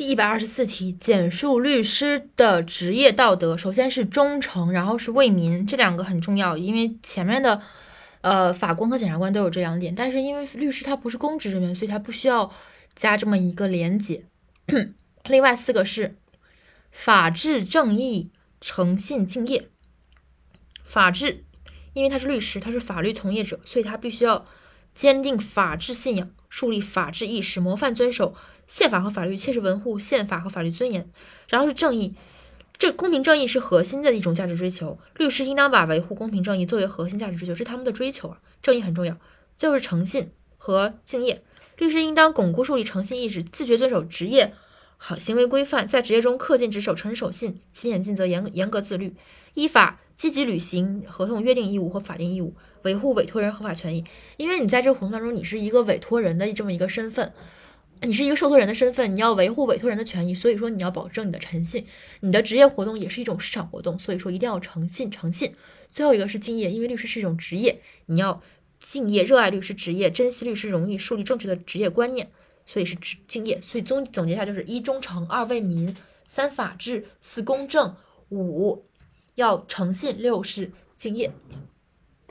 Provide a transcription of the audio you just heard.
第一百二十四题，简述律师的职业道德。首先是忠诚，然后是为民，这两个很重要，因为前面的呃法官和检察官都有这两点，但是因为律师他不是公职人员，所以他不需要加这么一个连结。另外四个是法治、正义、诚信、敬业。法治，因为他是律师，他是法律从业者，所以他必须要坚定法治信仰，树立法治意识，模范遵守。宪法和法律切实维护宪法和法律尊严，然后是正义，这公平正义是核心的一种价值追求。律师应当把维护公平正义作为核心价值追求，是他们的追求啊。正义很重要。最后是诚信和敬业，律师应当巩固树立诚信意识，自觉遵守职业好行为规范，在职业中恪尽职守、诚实守信、勤勉尽责、严严格自律，依法积极履行合同约定义务和法定义务，维护委托人合法权益。因为你在这个活动当中，你是一个委托人的这么一个身份。你是一个受托人的身份，你要维护委托人的权益，所以说你要保证你的诚信。你的职业活动也是一种市场活动，所以说一定要诚信诚信。最后一个是敬业，因为律师是一种职业，你要敬业，热爱律师职业，珍惜律师荣誉，树立正确的职业观念，所以是职敬业。所以总总结一下就是：一忠诚，二为民，三法治，四公正，五要诚信，六是敬业。